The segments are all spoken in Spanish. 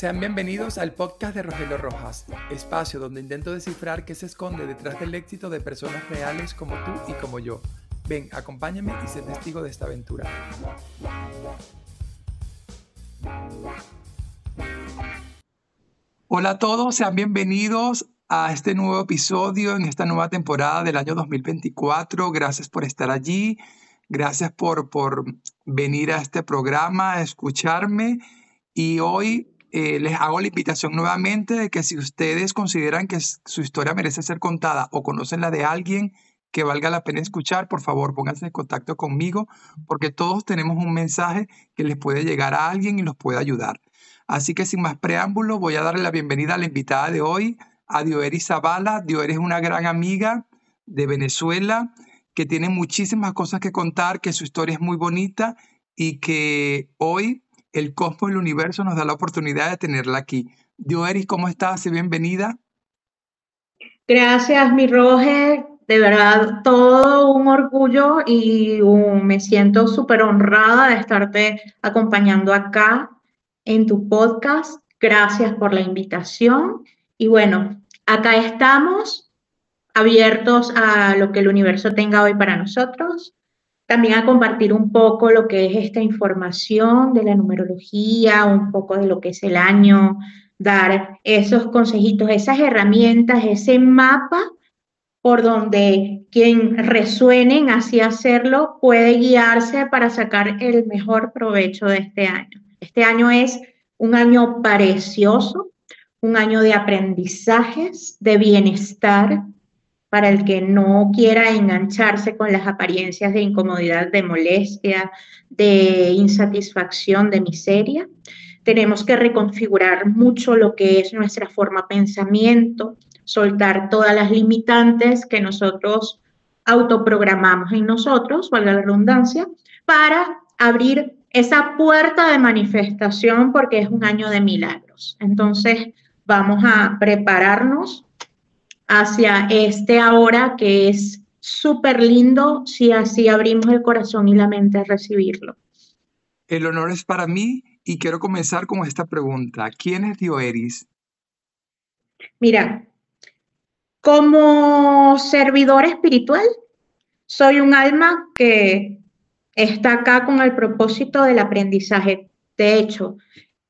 Sean bienvenidos al podcast de Rogelio Rojas, espacio donde intento descifrar qué se esconde detrás del éxito de personas reales como tú y como yo. Ven, acompáñame y sé testigo de esta aventura. Hola a todos, sean bienvenidos a este nuevo episodio en esta nueva temporada del año 2024. Gracias por estar allí, gracias por, por venir a este programa, a escucharme. Y hoy eh, les hago la invitación nuevamente de que si ustedes consideran que su historia merece ser contada o conocen la de alguien que valga la pena escuchar, por favor pónganse en contacto conmigo porque todos tenemos un mensaje que les puede llegar a alguien y los puede ayudar. Así que sin más preámbulo, voy a darle la bienvenida a la invitada de hoy, a Dioeris Zavala. Dioeris es una gran amiga de Venezuela que tiene muchísimas cosas que contar, que su historia es muy bonita y que hoy el cosmos el universo nos da la oportunidad de tenerla aquí. Dioeris, ¿cómo estás? Bienvenida. Gracias, mi Roger. De verdad, todo un orgullo y me siento súper honrada de estarte acompañando acá en tu podcast. Gracias por la invitación. Y bueno, acá estamos abiertos a lo que el universo tenga hoy para nosotros también a compartir un poco lo que es esta información de la numerología, un poco de lo que es el año, dar esos consejitos, esas herramientas, ese mapa por donde quien resuene así hacerlo puede guiarse para sacar el mejor provecho de este año. Este año es un año precioso, un año de aprendizajes, de bienestar, para el que no quiera engancharse con las apariencias de incomodidad, de molestia, de insatisfacción, de miseria. Tenemos que reconfigurar mucho lo que es nuestra forma de pensamiento, soltar todas las limitantes que nosotros autoprogramamos en nosotros, valga la redundancia, para abrir esa puerta de manifestación porque es un año de milagros. Entonces, vamos a prepararnos hacia este ahora que es súper lindo si así abrimos el corazón y la mente a recibirlo. El honor es para mí y quiero comenzar con esta pregunta. ¿Quién es Dioeris? Mira, como servidor espiritual, soy un alma que está acá con el propósito del aprendizaje. De hecho,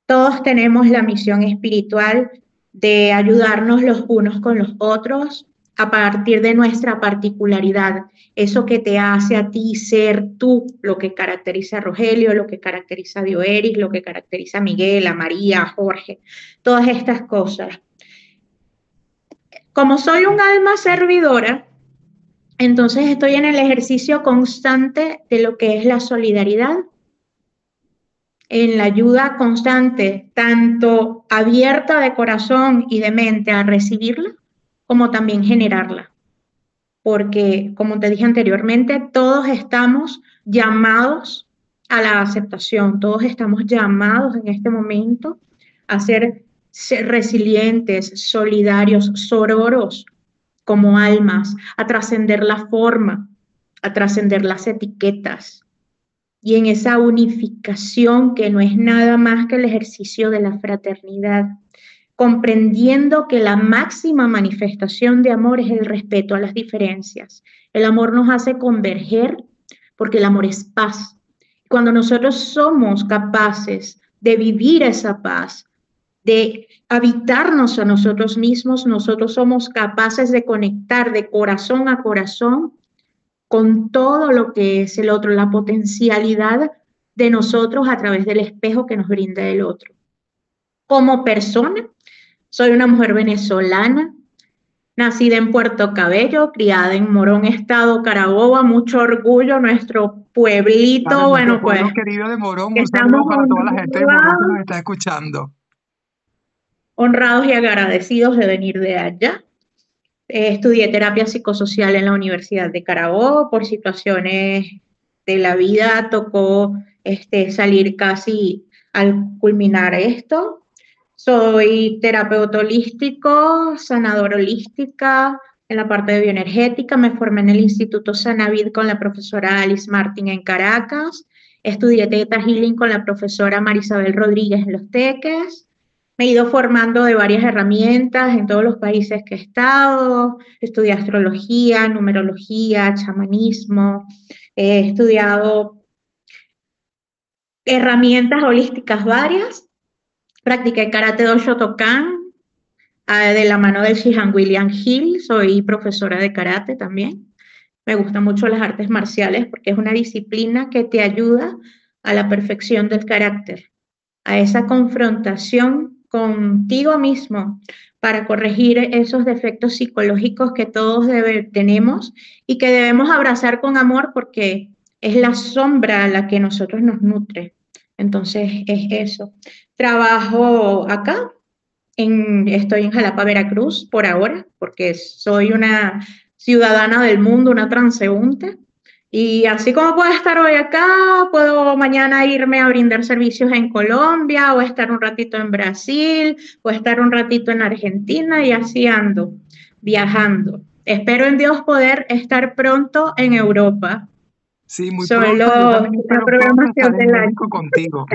todos tenemos la misión espiritual de ayudarnos los unos con los otros a partir de nuestra particularidad, eso que te hace a ti ser tú, lo que caracteriza a Rogelio, lo que caracteriza a Dioeris, lo que caracteriza a Miguel, a María, a Jorge, todas estas cosas. Como soy un alma servidora, entonces estoy en el ejercicio constante de lo que es la solidaridad en la ayuda constante, tanto abierta de corazón y de mente a recibirla, como también generarla. Porque, como te dije anteriormente, todos estamos llamados a la aceptación, todos estamos llamados en este momento a ser, resilientes, solidarios, sororos como almas, a trascender la forma, a trascender las etiquetas, y en esa unificación que no es nada más que el ejercicio de la fraternidad, comprendiendo que la máxima manifestación de amor es el respeto a las diferencias. El amor nos hace converger porque el amor es paz. Cuando nosotros somos capaces de vivir esa paz, de habitarnos a nosotros mismos, nosotros somos capaces de conectar de corazón a corazón con todo lo que es el otro, la potencialidad de nosotros a través del espejo que nos brinda el otro. Como persona, soy una mujer venezolana, nacida en Puerto Cabello, criada en Morón, Estado Carabobo, mucho orgullo, nuestro pueblito, bueno, pues. querido de Morón, un saludo para toda la gente de Morón que nos está escuchando. Honrados y agradecidos de venir de allá. Eh, estudié terapia psicosocial en la Universidad de Carabobo por situaciones de la vida, tocó este, salir casi al culminar esto. Soy terapeuta holístico, sanadora holística en la parte de bioenergética. Me formé en el Instituto Sanavid con la profesora Alice Martin en Caracas. Estudié Theta Healing con la profesora Marisabel Rodríguez en Los Teques me he ido formando de varias herramientas en todos los países que he estado. Estudié astrología, numerología, chamanismo. He estudiado herramientas holísticas varias. Practiqué karate do Shotokan ah, de la mano del Shihan William Hill. Soy profesora de karate también. Me gustan mucho las artes marciales porque es una disciplina que te ayuda a la perfección del carácter, a esa confrontación contigo mismo para corregir esos defectos psicológicos que todos tenemos y que debemos abrazar con amor porque es la sombra la que nosotros nos nutre. Entonces es eso. Trabajo acá, estoy en Jalapa, Veracruz por ahora, porque soy una ciudadana del mundo, una transeúnte. Y así como puedo estar hoy acá, puedo mañana irme a brindar servicios en Colombia o estar un ratito en Brasil o estar un ratito en Argentina y así ando, viajando. Espero en Dios poder estar pronto en Europa. Sí, muy Solo pronto. la programación del año. contigo.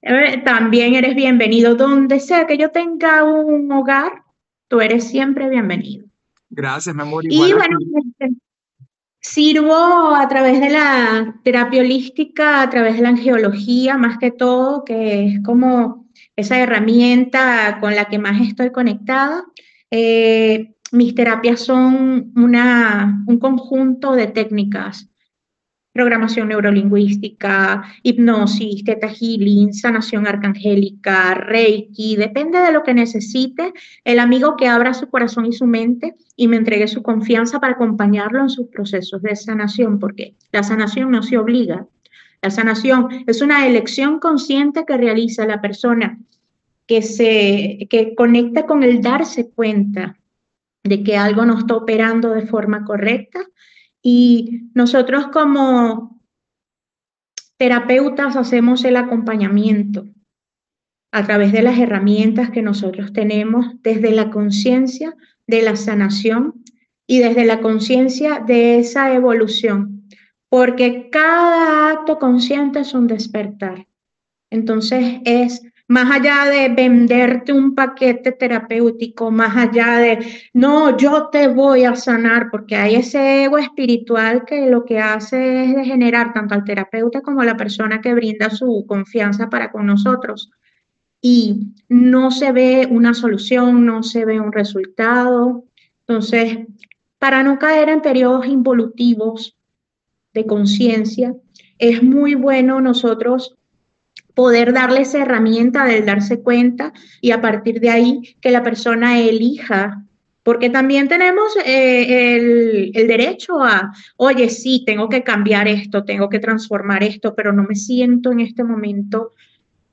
¿eh? También eres bienvenido donde sea que yo tenga un hogar, tú eres siempre bienvenido. Gracias, mi amor. y bueno, Sirvo a través de la terapia holística, a través de la angiología, más que todo, que es como esa herramienta con la que más estoy conectada. Eh, mis terapias son una, un conjunto de técnicas programación neurolingüística, hipnosis, teta healing, sanación arcangélica, reiki, depende de lo que necesite el amigo que abra su corazón y su mente y me entregue su confianza para acompañarlo en sus procesos de sanación, porque la sanación no se obliga. La sanación es una elección consciente que realiza la persona que se que conecta con el darse cuenta de que algo no está operando de forma correcta y nosotros como terapeutas hacemos el acompañamiento a través de las herramientas que nosotros tenemos desde la conciencia de la sanación y desde la conciencia de esa evolución, porque cada acto consciente es un despertar. Entonces es más allá de venderte un paquete terapéutico, más allá de, no, yo te voy a sanar, porque hay ese ego espiritual que lo que hace es degenerar tanto al terapeuta como a la persona que brinda su confianza para con nosotros. Y no se ve una solución, no se ve un resultado. Entonces, para no caer en periodos involutivos de conciencia, es muy bueno nosotros poder darle esa herramienta del darse cuenta y a partir de ahí que la persona elija, porque también tenemos eh, el, el, derecho a, oye, sí, tengo que cambiar esto, tengo que transformar esto, pero no me siento en este momento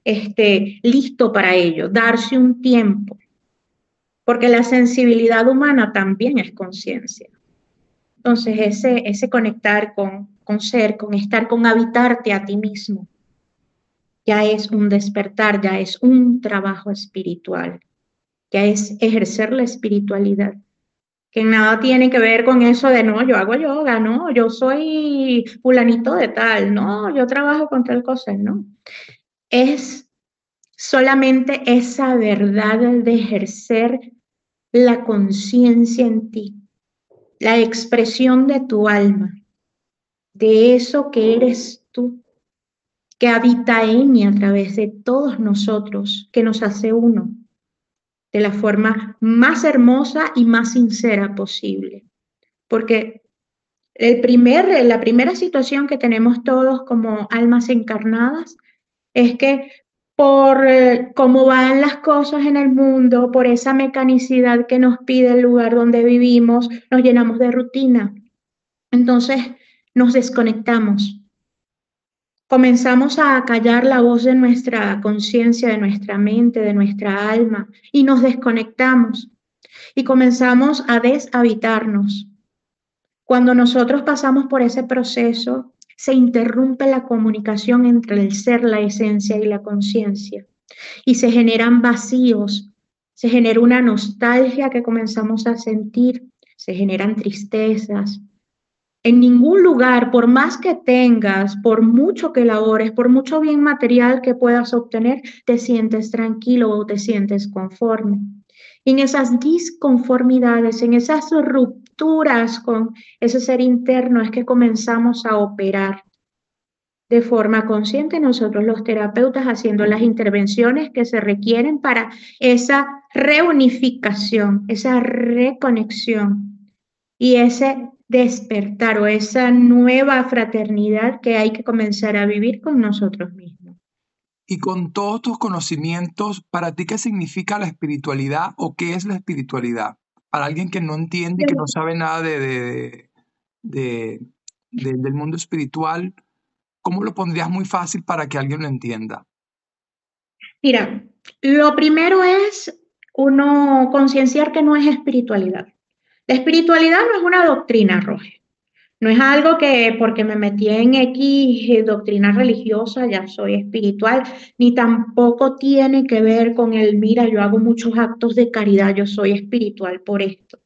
este, listo para ello, darse un tiempo, porque la sensibilidad humana también es conciencia. Entonces, ese, ese conectar con, con ser, con estar, con habitarte a ti mismo, ya es un despertar, ya es un trabajo espiritual, ya es ejercer la espiritualidad, que nada tiene que ver con eso de no, yo hago yoga, no, yo soy fulanito de tal, no, yo trabajo con tal cosa, no. Es solamente esa verdad de ejercer la conciencia en ti, la expresión de tu alma, de eso que eres tú que habita en y a través de todos nosotros, que nos hace uno, de la forma más hermosa y más sincera posible. Porque el primer, la primera situación que tenemos todos como almas encarnadas es que por eh, cómo van las cosas en el mundo, por esa mecanicidad que nos pide el lugar donde vivimos, nos llenamos de rutina. Entonces nos desconectamos comenzamos a callar la voz de nuestra conciencia, de nuestra mente, de nuestra alma y nos desconectamos y comenzamos a deshabitarnos. Cuando nosotros pasamos por ese proceso, se interrumpe la comunicación entre el ser, la esencia y la conciencia y se generan vacíos, se genera una nostalgia que comenzamos a sentir, se generan tristezas, En ningún lugar, por más que tengas, por mucho que labores, por mucho bien material que puedas obtener, te sientes tranquilo o te sientes conforme. En esas disconformidades, en esas rupturas con ese ser interno es que comenzamos a operar de forma consciente nosotros los terapeutas haciendo las intervenciones que se requieren para esa reunificación, esa reconexión y ese despertar o esa nueva fraternidad que hay que comenzar a vivir con nosotros mismos. Y con todos tus conocimientos, ¿para ti qué significa la espiritualidad o qué es la espiritualidad? Para alguien que no entiende y que no sabe nada de, de, del mundo espiritual, ¿cómo lo pondrías muy fácil para que alguien lo entienda? Mira, lo primero es uno concienciar que no es espiritualidad. Espiritualidad no es una doctrina, Roge. No es algo que porque me metí en X eh, doctrina religiosa ya soy espiritual, ni tampoco tiene que ver con el, mira, yo hago muchos actos de caridad, yo soy espiritual por esto.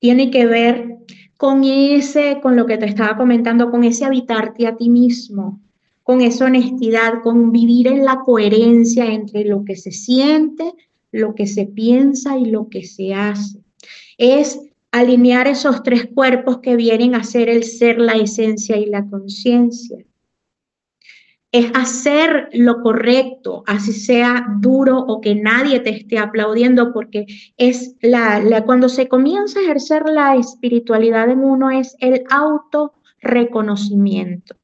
Tiene que ver con ese, con lo que te estaba comentando, con ese habitarte a ti mismo, con esa honestidad, con vivir en la coherencia entre lo que se siente, lo que se piensa y lo que se hace. Es alinear esos tres cuerpos que vienen a ser el ser, la esencia y la conciencia. Es hacer lo correcto, así sea duro o que nadie te esté aplaudiendo, porque es la, cuando se comienza a ejercer la espiritualidad en uno es el autorreconocimiento,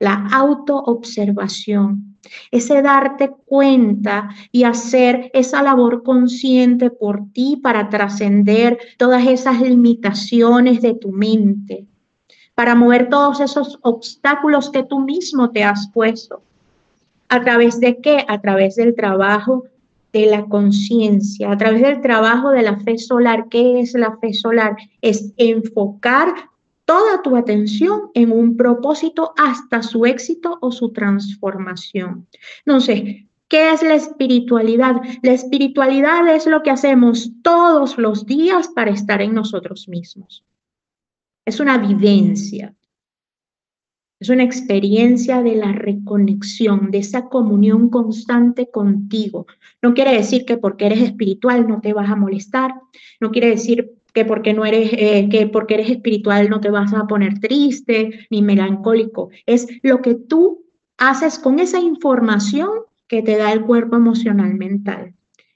la autoobservación ese darte cuenta y hacer esa labor consciente por ti para trascender todas esas limitaciones de tu mente, para mover todos esos obstáculos que tú mismo te has puesto. ¿A través de qué? A través del trabajo de la conciencia, a través del trabajo de la fe solar. ¿Qué es la fe solar? Es enfocar toda tu atención en un propósito hasta su éxito o su transformación. Entonces, ¿qué es la espiritualidad? La espiritualidad es lo que hacemos todos los días para estar en nosotros mismos. Es una vivencia. Es una experiencia de la reconexión, de esa comunión constante contigo. No quiere decir que porque eres espiritual no te vas a molestar, no quiere decir que porque no eres, eh, que porque eres espiritual no te vas a poner triste ni melancólico. Es lo que tú haces con esa información que te da el cuerpo emocional mental.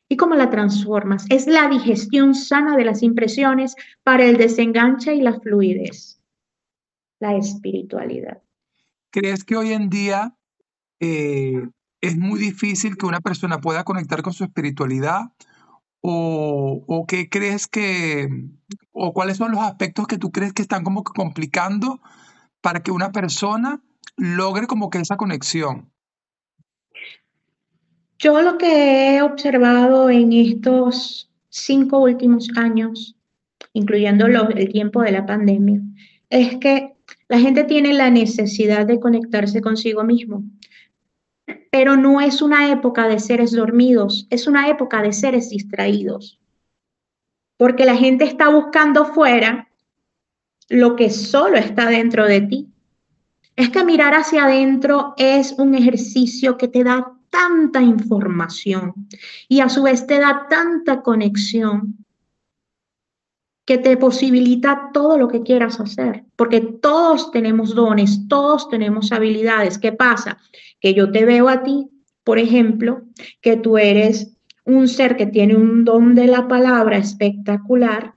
¿Y cómo la transformas? Es la digestión sana de las impresiones para el desenganche y la fluidez. La espiritualidad. ¿Crees que hoy en día eh, es muy difícil que una persona pueda conectar con su espiritualidad o, qué crees que, o cuáles son los aspectos que tú crees que están como complicando para que una persona logre como que esa conexión? Yo lo que he observado en estos cinco últimos años, incluyendo el tiempo de la pandemia, es que la gente tiene la necesidad de conectarse consigo mismo pero no es una época de seres dormidos, es una época de seres distraídos. Porque la gente está buscando fuera lo que solo está dentro de ti. Es que mirar hacia adentro es un ejercicio que te da tanta información y a su vez te da tanta conexión que te posibilita todo lo que quieras hacer, porque todos tenemos dones, todos tenemos habilidades. ¿Qué pasa? Que yo te veo a ti, por ejemplo, que tú eres un ser que tiene un don de la palabra espectacular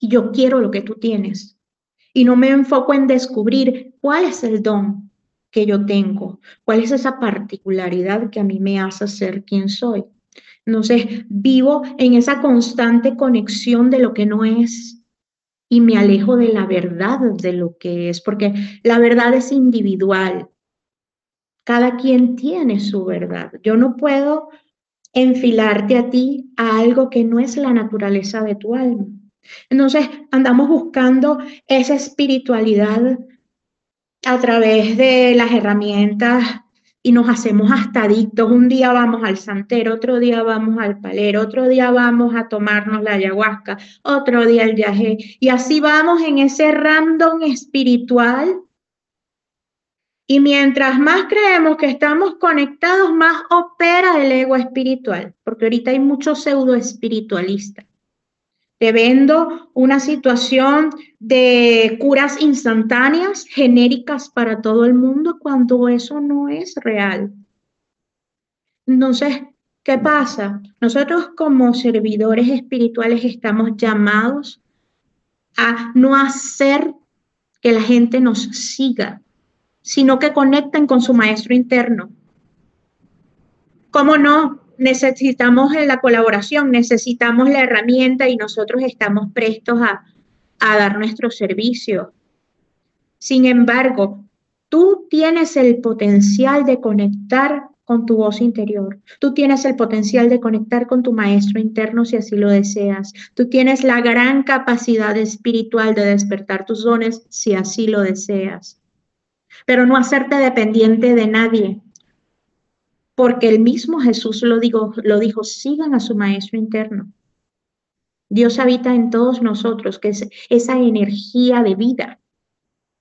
y yo quiero lo que tú tienes. Y no me enfoco en descubrir cuál es el don que yo tengo, cuál es esa particularidad que a mí me hace ser quien soy. Entonces, vivo en esa constante conexión de lo que no es y me alejo de la verdad de lo que es, porque la verdad es individual. Cada quien tiene su verdad. Yo no puedo enfilarte a ti a algo que no es la naturaleza de tu alma. Entonces, andamos buscando esa espiritualidad a través de las herramientas y nos hacemos hasta adictos. Un día vamos al santero, otro día vamos al palero, otro día vamos a tomarnos la ayahuasca, otro día el viaje. Y así vamos en ese random espiritual. Y mientras más creemos que estamos conectados, más opera el ego espiritual, porque ahorita hay mucho pseudo espiritualista. Te vendo una situación de curas instantáneas, genéricas para todo el mundo, cuando eso no es real. Entonces, ¿qué pasa? Nosotros como servidores espirituales estamos llamados a no hacer que la gente nos siga, sino que conecten con su maestro interno. ¿Cómo no? Necesitamos la colaboración, necesitamos la herramienta y nosotros estamos prestos a, dar nuestro servicio. Sin embargo, tú tienes el potencial de conectar con tu voz interior. Tú tienes el potencial de conectar con tu maestro interno si así lo deseas. Tú tienes la gran capacidad espiritual de despertar tus dones si así lo deseas. Pero no hacerte dependiente de nadie, porque el mismo Jesús lo, dijo, lo dijo, sigan a su maestro interno. Dios habita en todos nosotros, que es esa energía de vida,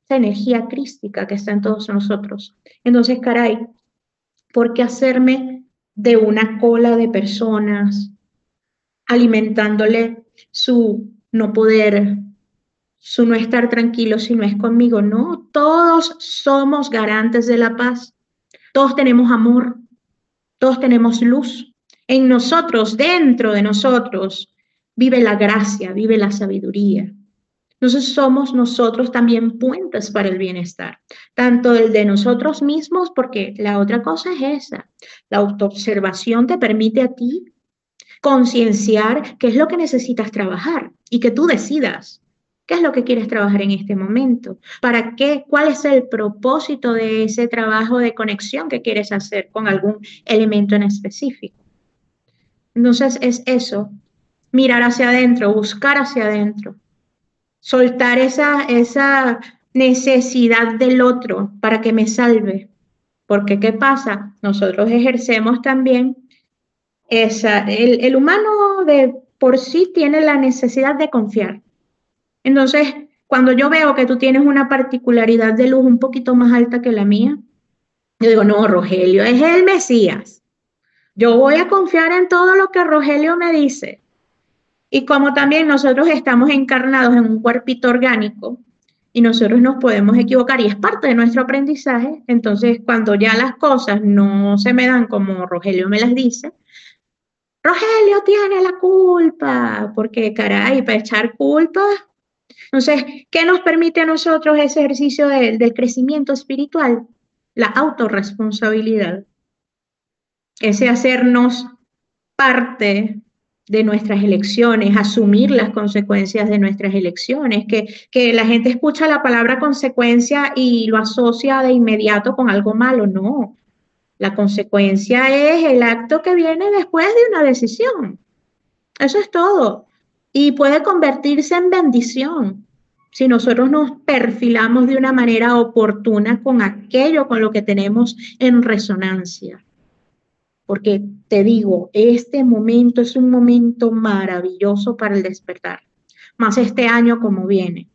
esa energía crística que está en todos nosotros. Entonces, caray, ¿por qué hacerme de una cola de personas alimentándole su no poder, su no estar tranquilo si no es conmigo? No, todos somos garantes de la paz. Todos tenemos amor, todos tenemos luz. En nosotros, dentro de nosotros, vive la gracia, vive la sabiduría. Entonces somos nosotros también puentes para el bienestar, tanto el de nosotros mismos, porque la otra cosa es esa. La autoobservación te permite a ti concienciar qué es lo que necesitas trabajar y que tú decidas ¿Qué es lo que quieres trabajar en este momento? ¿Para qué? ¿Cuál es el propósito de ese trabajo de conexión que quieres hacer con algún elemento en específico? Entonces es eso, mirar hacia adentro, buscar hacia adentro, soltar esa, esa necesidad del otro para que me salve. Porque ¿qué pasa? Nosotros ejercemos también esa, el, el humano de por sí tiene la necesidad de confiar entonces, cuando yo veo que tú tienes una particularidad de luz un poquito más alta que la mía, yo digo, no, Rogelio es el Mesías. Yo voy a confiar en todo lo que Rogelio me dice. Y como también nosotros estamos encarnados en un cuerpito orgánico y nosotros nos podemos equivocar y es parte de nuestro aprendizaje, entonces cuando ya las cosas no se me dan como Rogelio me las dice, Rogelio tiene la culpa, porque caray, para echar culpa entonces, ¿qué nos permite a nosotros ese ejercicio del crecimiento espiritual? La autorresponsabilidad. Ese hacernos parte de nuestras elecciones, asumir las consecuencias de nuestras elecciones, que, que la gente escucha la palabra consecuencia y lo asocia de inmediato con algo malo. No, la consecuencia es el acto que viene después de una decisión. Eso es todo y puede convertirse en bendición si nosotros nos perfilamos de una manera oportuna con aquello con lo que tenemos en resonancia. Porque te digo, este momento es un momento maravilloso para el despertar, más este año como viene.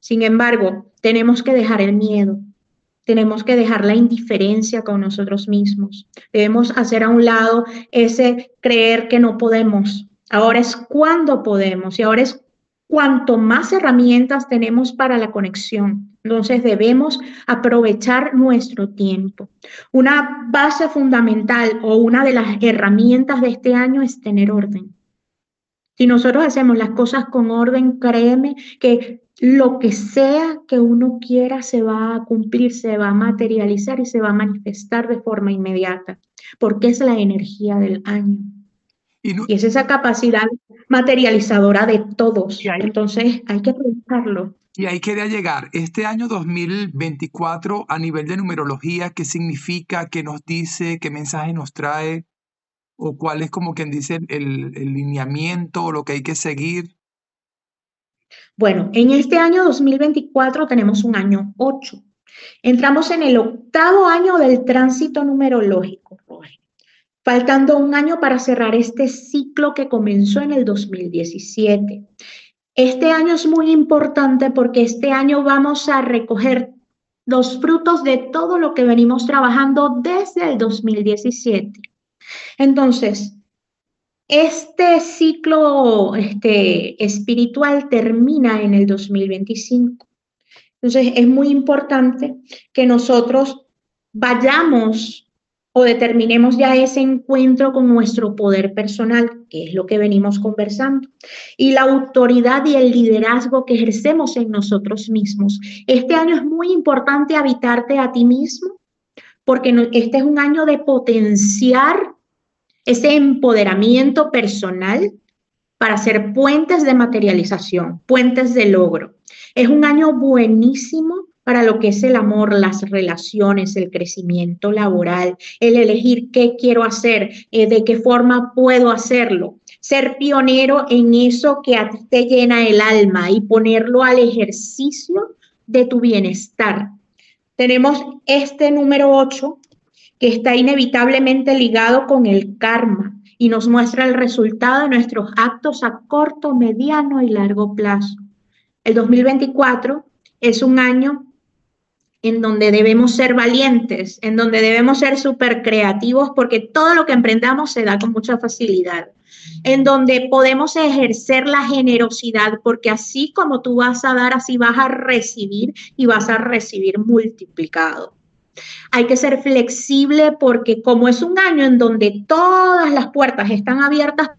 Sin embargo, tenemos que dejar el miedo, tenemos que dejar la indiferencia con nosotros mismos. Debemos hacer a un lado ese creer que no podemos, Ahora es cuando podemos y ahora es cuanto más herramientas tenemos para la conexión. Entonces debemos aprovechar nuestro tiempo. Una base fundamental o una de las herramientas de este año es tener orden. Si nosotros hacemos las cosas con orden, créeme que lo que sea que uno quiera se va a cumplir, se va a materializar y se va a manifestar de forma inmediata, porque es la energía del año. Y, es esa capacidad materializadora de todos. Entonces hay que aprovecharlo. Y ahí quería llegar. Este año 2024, a nivel de numerología, ¿qué significa? ¿Qué nos dice? ¿Qué mensaje nos trae? ¿O cuál es como quien dice el, el lineamiento o lo que hay que seguir? Bueno, en este año 2024 tenemos un año 8. Entramos en el octavo año del tránsito numerológico, faltando un año para cerrar este ciclo que comenzó en el 2017. Este año es muy importante porque este año vamos a recoger los frutos de todo lo que venimos trabajando desde el 2017. Entonces, este ciclo este, espiritual termina en el 2025. Entonces, es muy importante que nosotros vayamos o determinemos ya ese encuentro con nuestro poder personal, que es lo que venimos conversando, y la autoridad y el liderazgo que ejercemos en nosotros mismos. Este año es muy importante habitarte a ti mismo, porque este es un año de potenciar ese empoderamiento personal para hacer puentes de materialización, puentes de logro. Es un año buenísimo para lo que es el amor, las relaciones, el crecimiento laboral, el elegir qué quiero hacer, eh, de qué forma puedo hacerlo. Ser pionero en eso que te llena el alma y ponerlo al ejercicio de tu bienestar. Tenemos este número 8 que está inevitablemente ligado con el karma y nos muestra el resultado de nuestros actos a corto, mediano y largo plazo. El 2024 es un año en donde debemos ser valientes, en donde debemos ser súper creativos, porque todo lo que emprendamos se da con mucha facilidad, en donde podemos ejercer la generosidad, porque así como tú vas a dar, así vas a recibir y vas a recibir multiplicado. Hay que ser flexible porque como es un año en donde todas las puertas están abiertas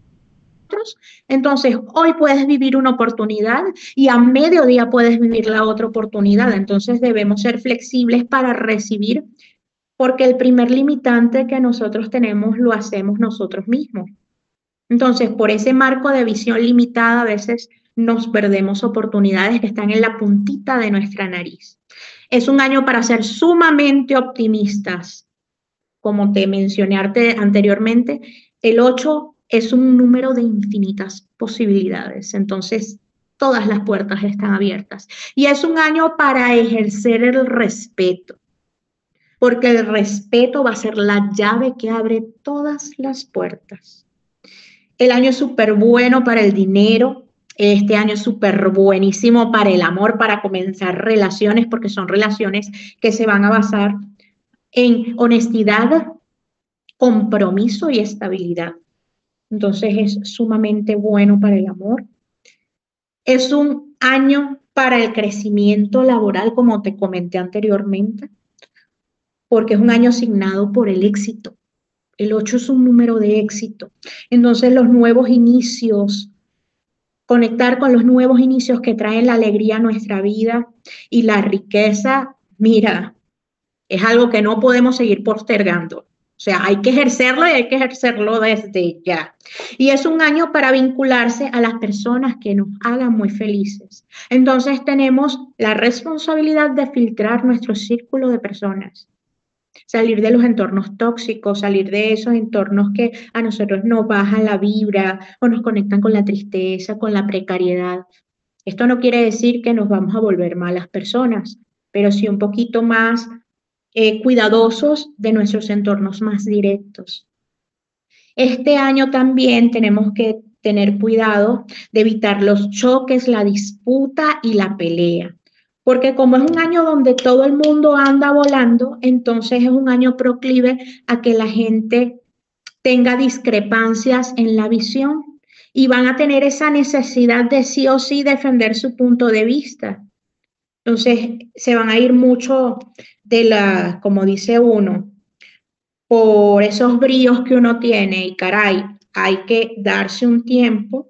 entonces, hoy puedes vivir una oportunidad y a mediodía puedes vivir la otra oportunidad. Entonces, debemos ser flexibles para recibir, porque el primer limitante que nosotros tenemos lo hacemos nosotros mismos. Entonces, por ese marco de visión limitada, a veces nos perdemos oportunidades que están en la puntita de nuestra nariz. Es un año para ser sumamente optimistas. Como te mencioné anteriormente, el 8 es un número de infinitas posibilidades. Entonces, todas las puertas están abiertas. Y es un año para ejercer el respeto, porque el respeto va a ser la llave que abre todas las puertas. El año es súper bueno para el dinero. Este año es súper buenísimo para el amor, para comenzar relaciones, porque son relaciones que se van a basar en honestidad, compromiso y estabilidad. Entonces es sumamente bueno para el amor. Es un año para el crecimiento laboral, como te comenté anteriormente, porque es un año asignado por el éxito. El 8 es un número de éxito. Entonces los nuevos inicios, conectar con los nuevos inicios que traen la alegría a nuestra vida y la riqueza, mira, es algo que no podemos seguir postergando. O sea, hay que ejercerlo y hay que ejercerlo desde ya. Y es un año para vincularse a las personas que nos hagan muy felices. Entonces tenemos la responsabilidad de filtrar nuestro círculo de personas. Salir de los entornos tóxicos, salir de esos entornos que a nosotros nos bajan la vibra o nos conectan con la tristeza, con la precariedad. Esto no quiere decir que nos vamos a volver malas personas, pero sí un poquito más eh, cuidadosos de nuestros entornos más directos. Este año también tenemos que tener cuidado de evitar los choques, la disputa y la pelea. Porque como es un año donde todo el mundo anda volando, entonces es un año proclive a que la gente tenga discrepancias en la visión y van a tener esa necesidad de sí o sí defender su punto de vista. Entonces se van a ir mucho de la, como dice uno, por esos bríos que uno tiene y caray, hay que darse un tiempo,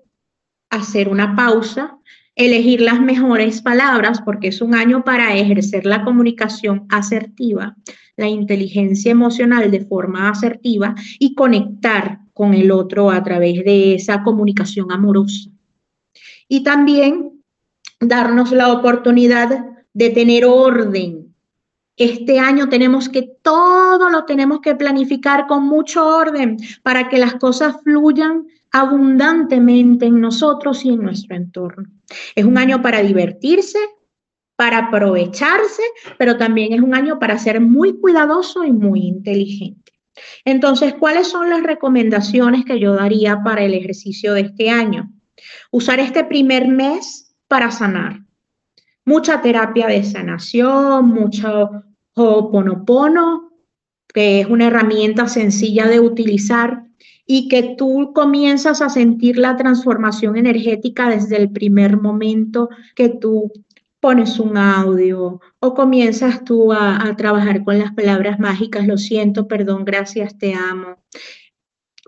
hacer una pausa, elegir las mejores palabras, porque es un año para ejercer la comunicación asertiva, la inteligencia emocional de forma asertiva y conectar con el otro a través de esa comunicación amorosa. Y también darnos la oportunidad de tener orden este año tenemos que todo lo tenemos que planificar con mucho orden para que las cosas fluyan abundantemente en nosotros y en nuestro entorno. Es un año para divertirse, para aprovecharse, pero también es un año para ser muy cuidadoso y muy inteligente. Entonces, ¿cuáles son las recomendaciones que yo daría para el ejercicio de este año? Usar este primer mes para sanar. Mucha terapia de sanación, mucho Ho'oponopono, que es una herramienta sencilla de utilizar y que tú comienzas a sentir la transformación energética desde el primer momento que tú pones un audio o comienzas tú a, trabajar con las palabras mágicas, lo siento, perdón, gracias, te amo.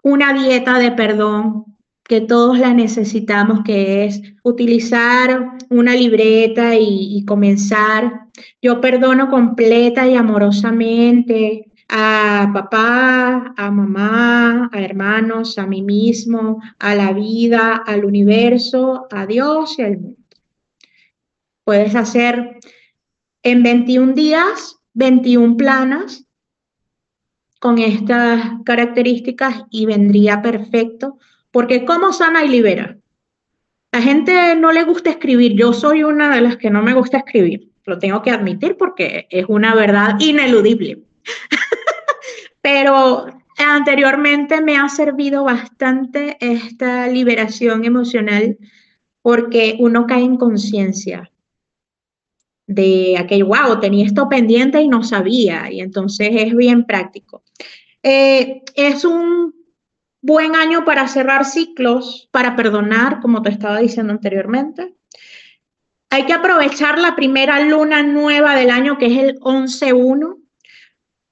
Una dieta de perdón que todos la necesitamos, que es utilizar una libreta y, y comenzar. Yo perdono completa y amorosamente a papá, a mamá, a hermanos, a mí mismo, a la vida, al universo, a Dios y al mundo. Puedes hacer en 21 días 21 planas con estas características y vendría perfecto, porque ¿cómo sana y libera? La gente no le gusta escribir, yo soy una de las que no me gusta escribir, lo tengo que admitir porque es una verdad ineludible. Pero anteriormente me ha servido bastante esta liberación emocional porque uno cae en conciencia de aquel, wow, tenía esto pendiente y no sabía, y entonces es bien práctico. Eh, es un buen año para cerrar ciclos, para perdonar, como te estaba diciendo anteriormente. Hay que aprovechar la primera luna nueva del año, que es el 11-1,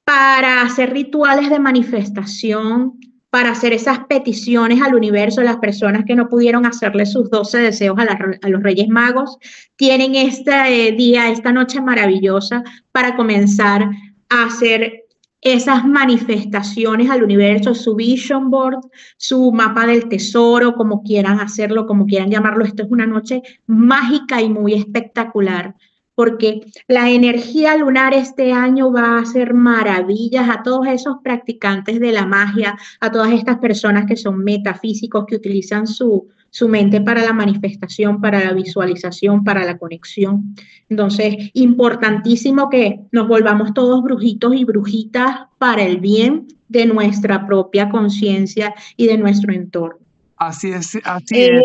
para hacer rituales de manifestación, para hacer esas peticiones al universo, las personas que no pudieron hacerle sus 12 deseos a, los Reyes Magos, tienen este día, esta noche maravillosa para comenzar a hacer esas manifestaciones al universo, su vision board, su mapa del tesoro, como quieran hacerlo, como quieran llamarlo. Esto es una noche mágica y muy espectacular porque la energía lunar este año va a hacer maravillas a todos esos practicantes de la magia, a todas estas personas que son metafísicos, que utilizan su, su mente para la manifestación, para la visualización, para la conexión. Entonces, importantísimo que nos volvamos todos brujitos y brujitas para el bien de nuestra propia conciencia y de nuestro entorno. Así es, así es.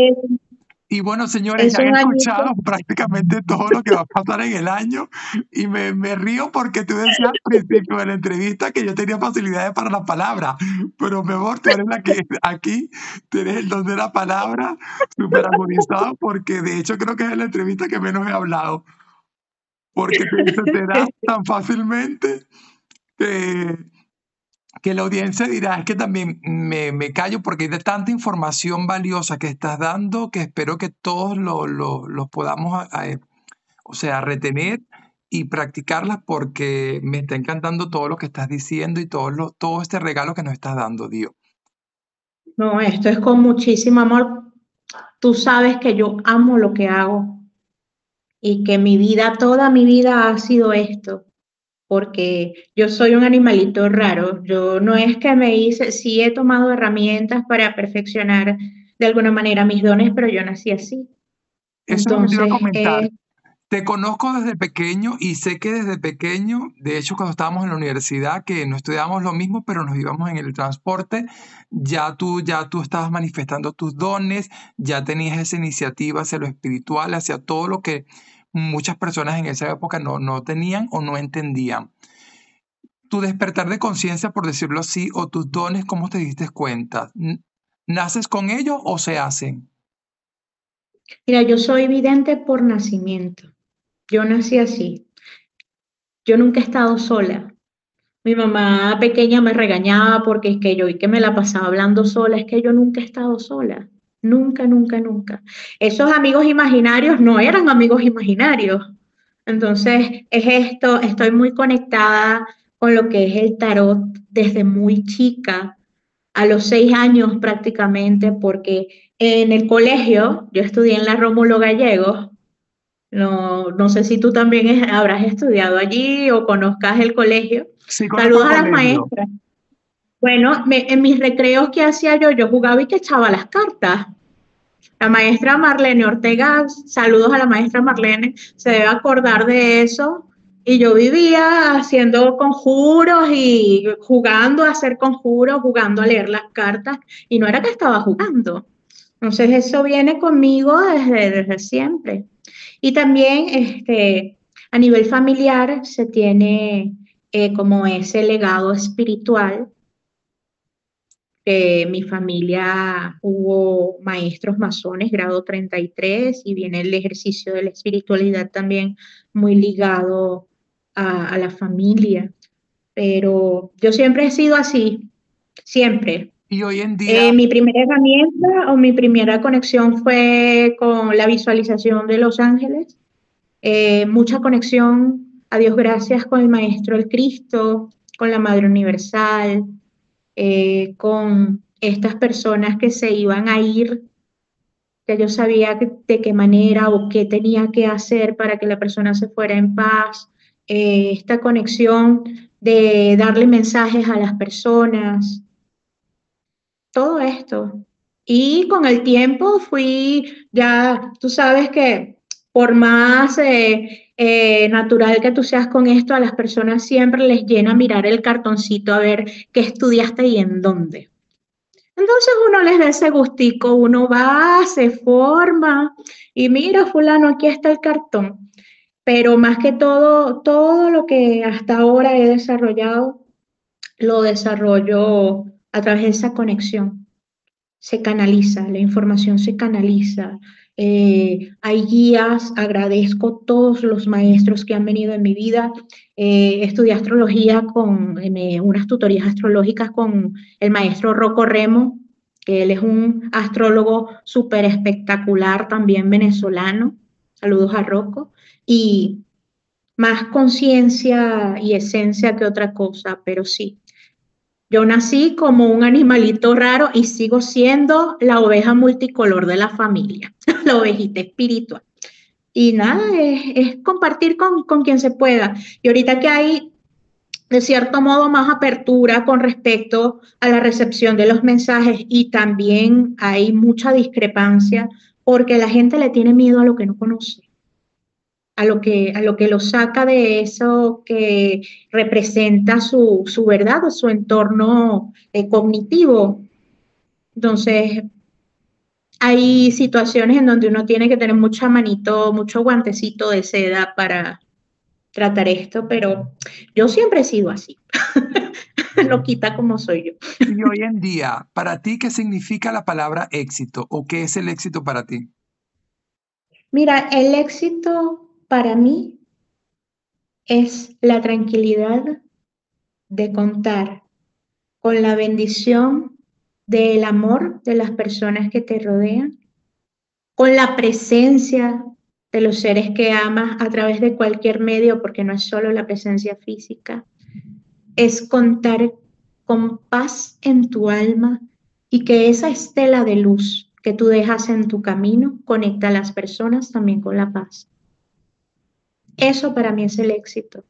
Eh, y bueno, señores, ya han escuchado prácticamente todo lo que va a pasar en el año y me, me, río porque tú decías al principio de la entrevista que yo tenía facilidades para la palabra, pero mejor tú eres la que aquí tienes el don de la palabra súper armonizado porque de hecho creo que es la entrevista que menos he hablado. Porque te, te da tan fácilmente que que la audiencia dirá, es que también me, me, callo porque hay de tanta información valiosa que estás dando que espero que todos lo, lo, podamos, o sea, retener y practicarlas porque me está encantando todo lo que estás diciendo y todo, lo, todo este regalo que nos estás dando, Dios. No, esto es con muchísimo amor. Tú sabes que yo amo lo que hago y que mi vida, toda mi vida ha sido esto porque yo soy un animalito raro. Yo no es que me hice, sí he tomado herramientas para perfeccionar de alguna manera mis dones, pero yo nací así. Eso Entonces, me comentar. Eh, te conozco desde pequeño y sé que desde pequeño, de hecho cuando estábamos en la universidad, que no estudiábamos lo mismo, pero nos íbamos en el transporte, ya tú, ya tú estabas manifestando tus dones, ya tenías esa iniciativa hacia lo espiritual, hacia todo lo que muchas personas en esa época no, no tenían o no entendían. Tu despertar de conciencia, por decirlo así, o tus dones, ¿cómo te diste cuenta? ¿Naces con ellos o se hacen? Mira, yo soy vidente por nacimiento. Yo nací así. Yo nunca he estado sola. Mi mamá pequeña me regañaba porque es que yo y que me la pasaba hablando sola, es que yo nunca he estado sola. Nunca, nunca, nunca. Esos amigos imaginarios no eran amigos imaginarios. Entonces, es esto, estoy muy conectada con lo que es el tarot desde muy chica, a los seis años prácticamente, porque en el colegio, yo estudié en la Rómulo Gallegos, no, no sé si tú también habrás estudiado allí o conozcas el colegio. Saludos a las maestras. Bueno, en mis recreos que hacía yo, yo jugaba y que echaba las cartas. La maestra Marlene Ortega, saludos a la maestra Marlene, se debe acordar de eso. Y yo vivía haciendo conjuros y jugando a hacer conjuros, jugando a leer las cartas, y no era que estaba jugando. Entonces eso viene conmigo desde, siempre. Y también este, a nivel familiar se tiene eh, como ese legado espiritual mi familia hubo maestros masones, grado 33, y viene el ejercicio de la espiritualidad también muy ligado a, la familia. Pero yo siempre he sido así, siempre. Y hoy en día... Eh, mi primera herramienta o mi primera conexión fue con la visualización de los ángeles. Eh, mucha conexión, a Dios gracias, con el Maestro el Cristo, con la Madre Universal, eh, con estas personas que se iban a ir, que yo sabía de qué manera o qué tenía que hacer para que la persona se fuera en paz, eh, esta conexión de darle mensajes a las personas, todo esto. Y con el tiempo fui, ya tú sabes que por más eh, eh, natural que tú seas con esto, a las personas siempre les llena mirar el cartoncito a ver qué estudiaste y en dónde. Entonces uno les da ese gustico, uno va, se forma y mira, fulano, aquí está el cartón. Pero más que todo, todo lo que hasta ahora he desarrollado, lo desarrollo a través de esa conexión. Se canaliza, la información se canaliza, eh, hay guías, agradezco todos los maestros que han venido en mi vida. Eh, estudié astrología con unas tutorías astrológicas con el maestro Rocco Remo, que él es un astrólogo súper espectacular, también venezolano. Saludos a Rocco. Y más conciencia y esencia que otra cosa, pero sí, yo nací como un animalito raro y sigo siendo la oveja multicolor de la familia, la ovejita espiritual. Y nada, es, compartir con, con quien se pueda. Y ahorita que hay de cierto modo más apertura con respecto a la recepción de los mensajes y también hay mucha discrepancia porque la gente le tiene miedo a lo que no conoce a lo que, a lo, que lo saca de eso que representa su, verdad o su entorno eh, cognitivo. Entonces, hay situaciones en donde uno tiene que tener mucha manito, mucho guantecito de seda para tratar esto, pero yo siempre he sido así. lo quita como soy yo. Y hoy en día, ¿para ti qué significa la palabra éxito o qué es el éxito para ti? Mira, el éxito para mí es la tranquilidad de contar con la bendición del amor de las personas que te rodean, con la presencia de los seres que amas a través de cualquier medio, porque no es solo la presencia física, es contar con paz en tu alma y que esa estela de luz que tú dejas en tu camino conecta a las personas también con la paz. Eso para mí es el éxito.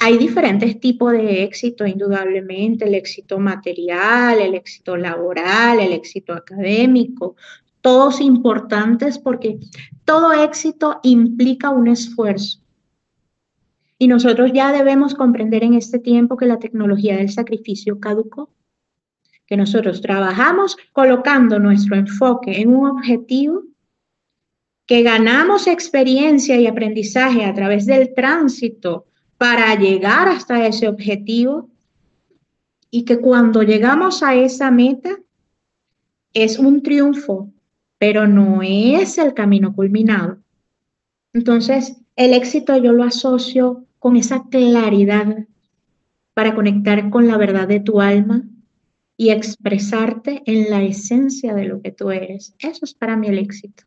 Hay diferentes tipos de éxito, indudablemente, el éxito material, el éxito laboral, el éxito académico, todos importantes porque todo éxito implica un esfuerzo. Y nosotros ya debemos comprender en este tiempo que la tecnología del sacrificio caducó, que nosotros trabajamos colocando nuestro enfoque en un objetivo que ganamos experiencia y aprendizaje a través del tránsito para llegar hasta ese objetivo y que cuando llegamos a esa meta es un triunfo, pero no es el camino culminado. Entonces, el éxito yo lo asocio con esa claridad para conectar con la verdad de tu alma y expresarte en la esencia de lo que tú eres. Eso es para mí el éxito.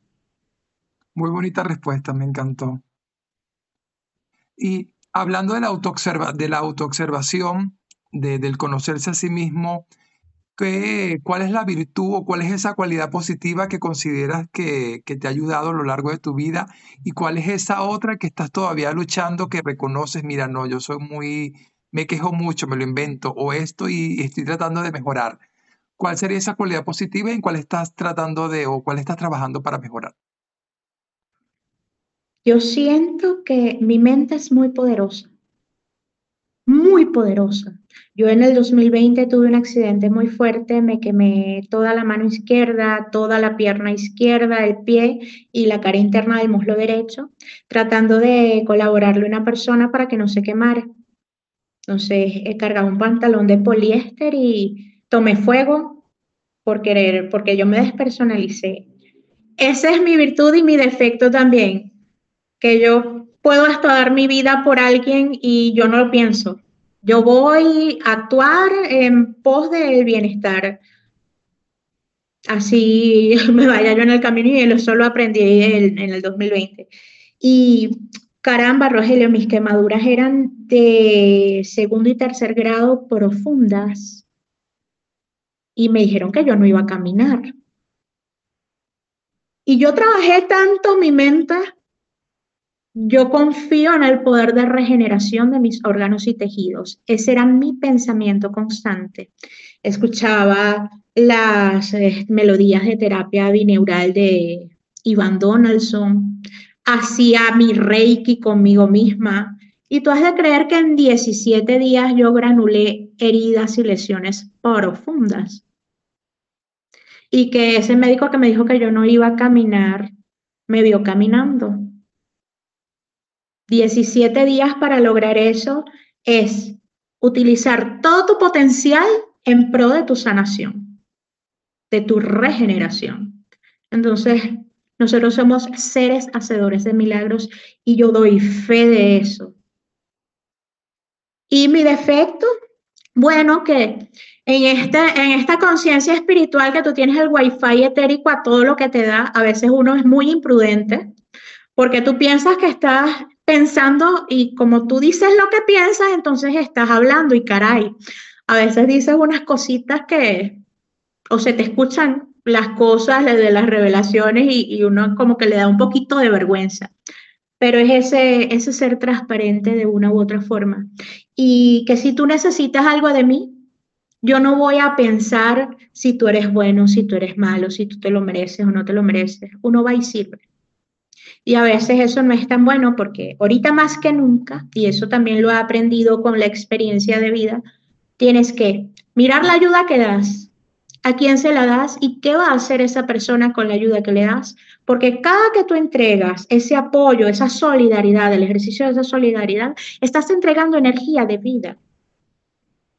Muy bonita respuesta, me encantó. Y hablando de la, autoobserva de la autoobservación, del conocerse a sí mismo, ¿qué, ¿cuál es la virtud o cuál es esa cualidad positiva que consideras que, que te ha ayudado a lo largo de tu vida? ¿Y cuál es esa otra que estás todavía luchando, que reconoces, mira, no, yo soy muy, me quejo mucho, me lo invento, o esto y estoy tratando de mejorar? ¿Cuál sería esa cualidad positiva en cuál estás tratando de o cuál estás trabajando para mejorar? Yo siento que mi mente es muy poderosa, muy poderosa. Yo en el 2020 tuve un accidente muy fuerte, me quemé toda la mano izquierda, toda la pierna izquierda, el pie y la cara interna del muslo derecho, tratando de colaborarle a una persona para que no se quemara. Entonces he cargado un pantalón de poliéster y tomé fuego por querer, porque yo me despersonalicé. Esa es mi virtud y mi defecto también, que yo puedo hasta dar mi vida por alguien y yo no lo pienso. Yo voy a actuar en pos del bienestar. Así me vaya yo en el camino y eso lo aprendí en, en el 2020. Y caramba, Rogelio, mis quemaduras eran de segundo y tercer grado profundas y me dijeron que yo no iba a caminar. Y yo trabajé tanto mi mente, yo confío en el poder de regeneración de mis órganos y tejidos. Ese era mi pensamiento constante. Escuchaba las eh, melodías de terapia bineural de Ivan Donaldson, hacía mi reiki conmigo misma. Y tú has de creer que en 17 días yo granulé heridas y lesiones profundas y que ese médico que me dijo que yo no iba a caminar, me vio caminando. 17 días para lograr eso es utilizar todo tu potencial en pro de tu sanación, de tu regeneración. Entonces, nosotros somos seres hacedores de milagros y yo doy fe de eso. Y mi defecto, bueno, que en, en esta conciencia espiritual que tú tienes el wifi etérico a todo lo que te da, a veces uno es muy imprudente porque tú piensas que estás pensando y como tú dices lo que piensas, entonces estás hablando y caray, a veces dices unas cositas que o se te escuchan las cosas de las revelaciones y, y uno como que le da un poquito de vergüenza pero es ese, ese ser transparente de una u otra forma. Y que si tú necesitas algo de mí, yo no voy a pensar si tú eres bueno, si tú eres malo, si tú te lo mereces o no te lo mereces. Uno va y sirve. Y a veces eso no es tan bueno porque ahorita más que nunca, y eso también lo he aprendido con la experiencia de vida, tienes que mirar la ayuda que das, a quién se la das y qué va a hacer esa persona con la ayuda que le das. Porque cada que tú entregas ese apoyo, esa solidaridad, el ejercicio de esa solidaridad, estás entregando energía de vida.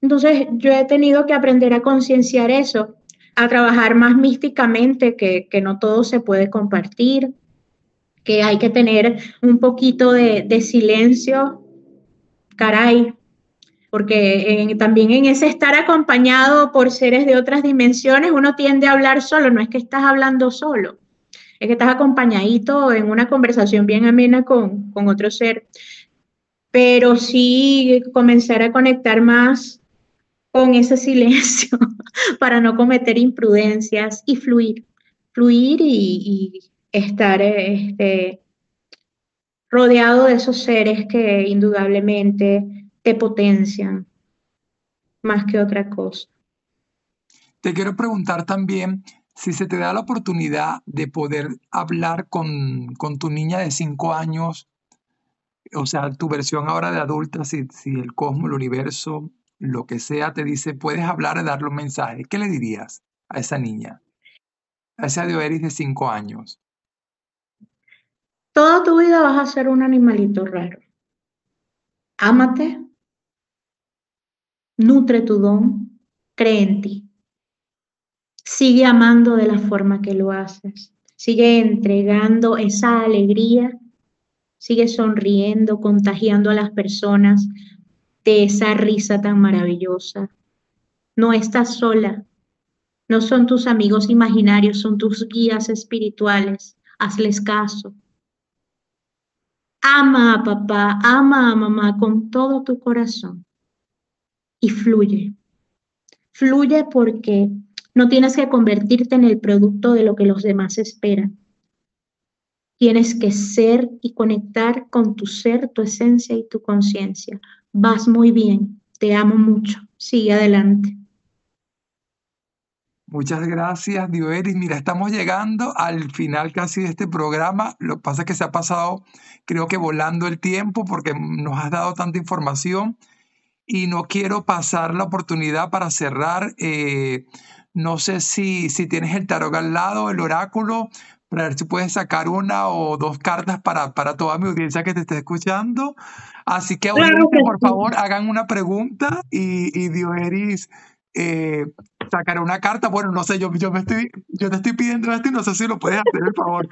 Entonces yo he tenido que aprender a concienciar eso, a trabajar más místicamente, que, no todo se puede compartir, que hay que tener un poquito de, silencio, caray, porque también en ese estar acompañado por seres de otras dimensiones, uno tiende a hablar solo, no es que estás hablando solo, es que estás acompañadito en una conversación bien amena con, con otro ser, pero sí comenzar a conectar más con ese silencio para no cometer imprudencias y fluir, fluir y, estar este, rodeado de esos seres que indudablemente te potencian más que otra cosa. Te quiero preguntar también si se te da la oportunidad de poder hablar con, tu niña de cinco años, o sea, tu versión ahora de adulta, si, si el cosmos, el universo, lo que sea, te dice, puedes hablar y darle un mensaje, ¿qué le dirías a esa niña? A esa de Oeris de cinco años. Toda tu vida vas a ser un animalito raro. Ámate, nutre tu don, cree en ti. Sigue amando de la forma que lo haces. Sigue entregando esa alegría. Sigue sonriendo, contagiando a las personas de esa risa tan maravillosa. No estás sola. No son tus amigos imaginarios, son tus guías espirituales. Hazles caso. Ama a papá, ama a mamá con todo tu corazón y fluye. Fluye porque no tienes que convertirte en el producto de lo que los demás esperan. Tienes que ser y conectar con tu ser, tu esencia y tu conciencia. Vas muy bien, te amo mucho, sigue adelante. Muchas gracias, Dioeris. Mira, estamos llegando al final casi de este programa. Lo que pasa es que se ha pasado, creo que volando el tiempo porque nos has dado tanta información y no quiero pasar la oportunidad para cerrar. Eh, no sé si, si tienes el tarot al lado, el oráculo, para ver si puedes sacar una o dos cartas para, para toda mi audiencia que te esté escuchando. Así que, por favor, hagan una pregunta y, y Dioeris eh, sacará una carta. Bueno, no sé, yo, yo, me estoy, yo te estoy pidiendo esto y no sé si lo puedes hacer, por favor.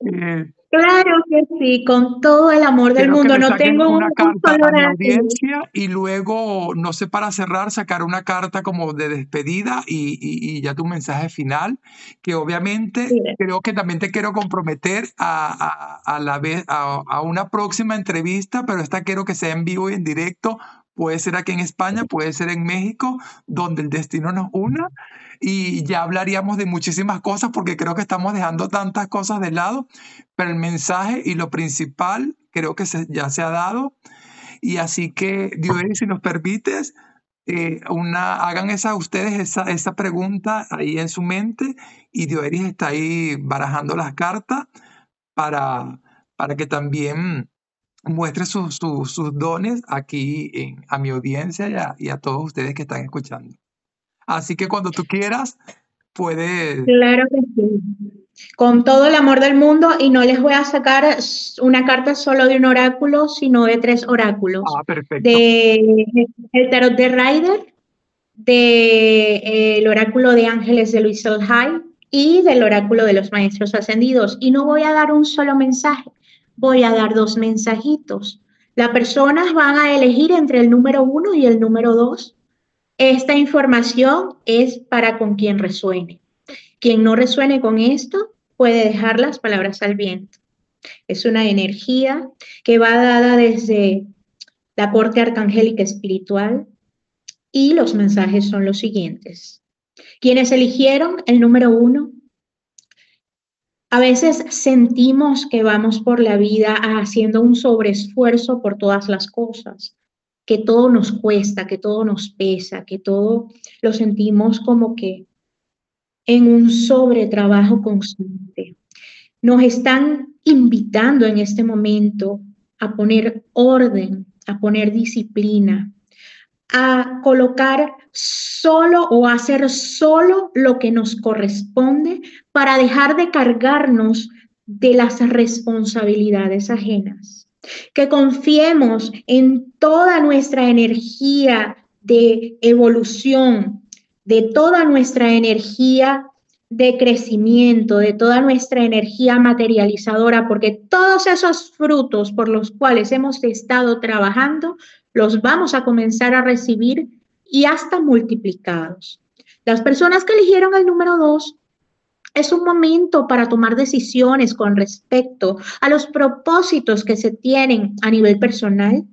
Eh, claro que sí, con todo el amor del mundo. No tengo una carta a mi audiencia y luego, no sé, para cerrar, sacar una carta como de despedida y, y, ya tu mensaje final, que obviamente creo que también te quiero comprometer a, a, a la vez, a, a una próxima entrevista, pero esta quiero que sea en vivo y en directo puede ser aquí en España, puede ser en México, donde el destino nos una. Y ya hablaríamos de muchísimas cosas porque creo que estamos dejando tantas cosas de lado, pero el mensaje y lo principal creo que ya se ha dado. Y así que, Dios, si nos permites, eh, hagan esa ustedes esa, esa pregunta ahí en su mente y Dioeris está ahí barajando las cartas para, para que también muestre sus dones aquí en, a mi audiencia y a, todos ustedes que están escuchando. Así que cuando tú quieras, puedes... Claro que sí. Con todo el amor del mundo y no les voy a sacar una carta solo de un oráculo, sino de tres oráculos. Ah, perfecto. De, el tarot de Ryder, del oráculo de ángeles de Luis High y del oráculo de los maestros ascendidos. Y no voy a dar un solo mensaje, voy a dar dos mensajitos. Las personas van a elegir entre el número uno y el número dos. Esta información es para con quien resuene. Quien no resuene con esto puede dejar las palabras al viento. Es una energía que va dada desde la corte arcangélica espiritual y los mensajes son los siguientes. Quienes eligieron el número uno a veces sentimos que vamos por la vida haciendo un sobreesfuerzo por todas las cosas, que todo nos cuesta, que todo nos pesa, que todo lo sentimos como que en un sobretrabajo constante. Nos están invitando en este momento a poner orden, a poner disciplina, a colocar solo o hacer solo lo que nos corresponde para dejar de cargarnos de las responsabilidades ajenas. Que confiemos en toda nuestra energía de evolución, de toda nuestra energía de crecimiento, de toda nuestra energía materializadora, porque todos esos frutos por los cuales hemos estado trabajando, los vamos a comenzar a recibir y hasta multiplicados. Las personas que eligieron el número dos, es un momento para tomar decisiones con respecto a los propósitos que se tienen a nivel personal.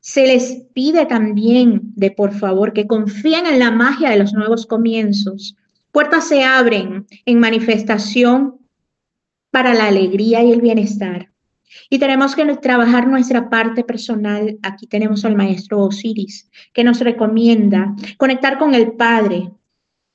Se les pide también de por favor que confíen en la magia de los nuevos comienzos. Puertas se abren en manifestación para la alegría y el bienestar. Y tenemos que trabajar nuestra parte personal. Aquí tenemos al maestro Osiris, que nos recomienda conectar con el Padre,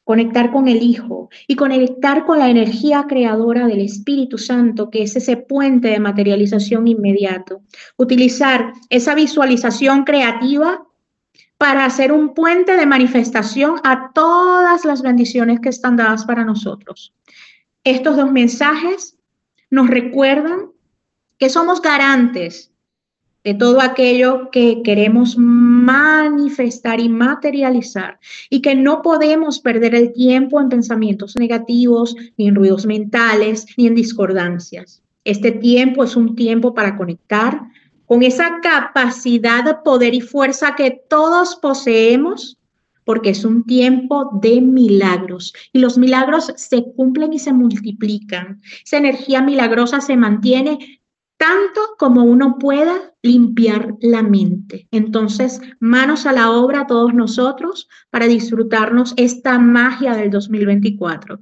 conectar con el Hijo y conectar con la energía creadora del Espíritu Santo, que es ese puente de materialización inmediato. Utilizar esa visualización creativa para hacer un puente de manifestación a todas las bendiciones que están dadas para nosotros. Estos dos mensajes nos recuerdan que somos garantes de todo aquello que queremos manifestar y materializar y que no podemos perder el tiempo en pensamientos negativos, ni en ruidos mentales, ni en discordancias. Este tiempo es un tiempo para conectar con esa capacidad de poder y fuerza que todos poseemos, porque es un tiempo de milagros y los milagros se cumplen y se multiplican. Esa energía milagrosa se mantiene tanto como uno pueda limpiar la mente. Entonces, manos a la obra todos nosotros para disfrutarnos esta magia del 2024.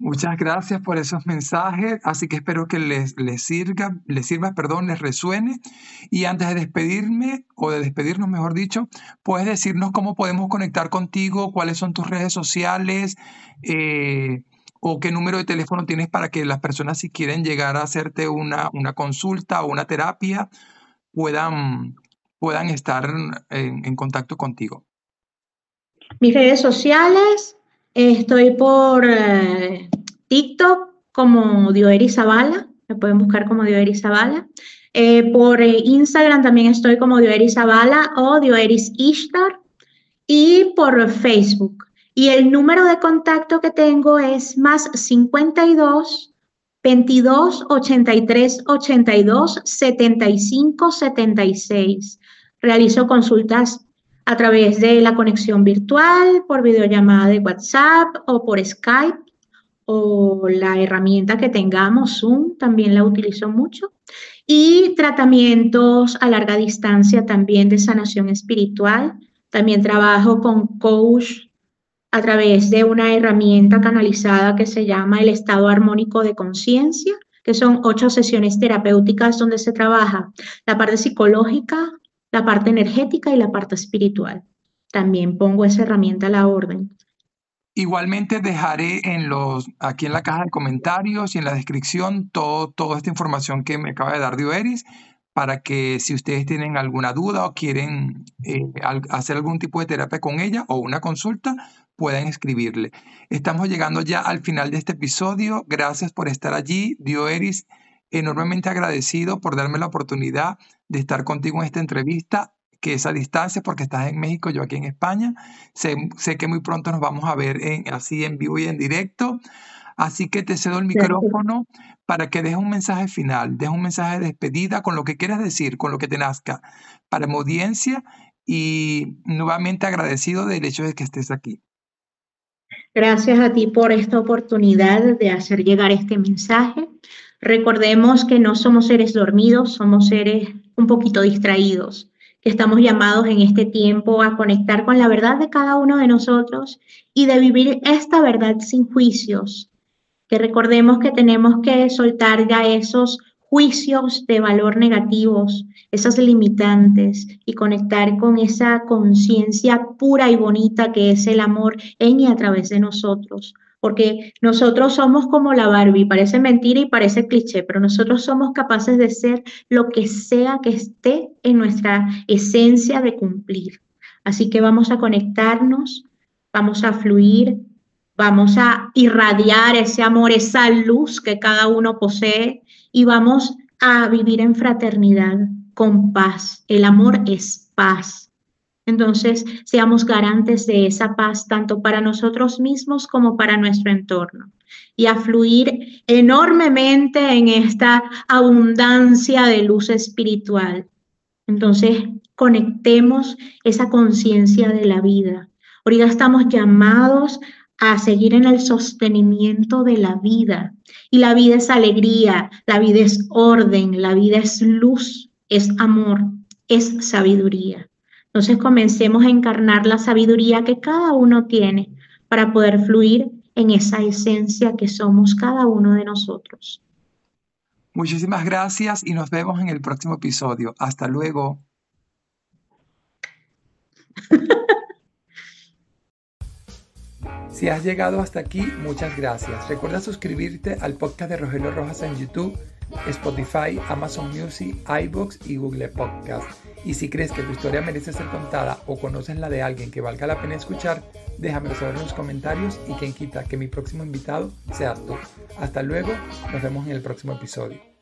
Muchas gracias por esos mensajes, así que espero que les, les, sirva, les sirva, perdón, les resuene. Y antes de despedirme, o de despedirnos, mejor dicho, puedes decirnos cómo podemos conectar contigo, cuáles son tus redes sociales, eh, o qué número de teléfono tienes para que las personas, si quieren llegar a hacerte una, una consulta o una terapia, puedan, puedan estar en, contacto contigo. Mis redes sociales, Estoy por eh, TikTok como Dioeri Zavala, me pueden buscar como Dioeri Zavala. Eh, por eh, Instagram también estoy como Dioeri Zavala o Dioeris Ishtar y por Facebook. Y el número de contacto que tengo es más 52 22 83 82 75 76. Realizo consultas a través de la conexión virtual, por videollamada de WhatsApp o por Skype o la herramienta que tengamos, Zoom, también la utilizo mucho. Y tratamientos a larga distancia también de sanación espiritual. También trabajo con coach a través de una herramienta canalizada que se llama el estado armónico de conciencia, que son ocho sesiones terapéuticas donde se trabaja la parte psicológica, la parte energética y la parte espiritual. También pongo esa herramienta a la orden. Igualmente dejaré en los, aquí en la caja de comentarios y en la descripción todo, toda esta información que me acaba de dar Dioeris para que si ustedes tienen alguna duda o quieren eh, hacer algún tipo de terapia con ella o una consulta, pueden escribirle. Estamos llegando ya al final de este episodio. Gracias por estar allí, Dioeris enormemente agradecido por darme la oportunidad de estar contigo en esta entrevista, que es a distancia porque estás en México, yo aquí en España. Sé, que muy pronto nos vamos a ver en, así en vivo y en directo. Así que te cedo el micrófono para que dejes un mensaje final, dejes un mensaje de despedida con lo que quieras decir, con lo que te nazca para mi audiencia y nuevamente agradecido del hecho de que estés aquí. Gracias a ti por esta oportunidad de hacer llegar este mensaje. Recordemos que no somos seres dormidos, somos seres un poquito distraídos, que estamos llamados en este tiempo a conectar con la verdad de cada uno de nosotros y de vivir esta verdad sin juicios, que recordemos que tenemos que soltar ya esos juicios de valor negativos, esas limitantes y conectar con esa conciencia pura y bonita que es el amor en y a través de nosotros porque nosotros somos como la Barbie, parece mentira y parece cliché, pero nosotros somos capaces de ser lo que sea que esté en nuestra esencia de cumplir. Así que vamos a conectarnos, vamos a fluir, vamos a irradiar ese amor, esa luz que cada uno posee y vamos a vivir en fraternidad, con paz. El amor es paz. Entonces, seamos garantes de esa paz tanto para nosotros mismos como para nuestro entorno y a fluir enormemente en esta abundancia de luz espiritual. Entonces, conectemos esa conciencia de la vida. Ahorita estamos llamados a seguir en el sostenimiento de la vida. Y la vida es alegría, la vida es orden, la vida es luz, es amor, es sabiduría. Entonces comencemos a encarnar la sabiduría que cada uno tiene para poder fluir en esa esencia que somos cada uno de nosotros. Muchísimas gracias y nos vemos en el próximo episodio. Hasta luego. Si has llegado hasta aquí, muchas gracias. Recuerda suscribirte al podcast de Rogelio Rojas en YouTube, Spotify, Amazon Music, iBox y Google Podcast. Y si crees que tu historia merece ser contada o conoces la de alguien que valga la pena escuchar, déjamelo saber en los comentarios y quien quita que mi próximo invitado sea tú. Hasta luego, nos vemos en el próximo episodio.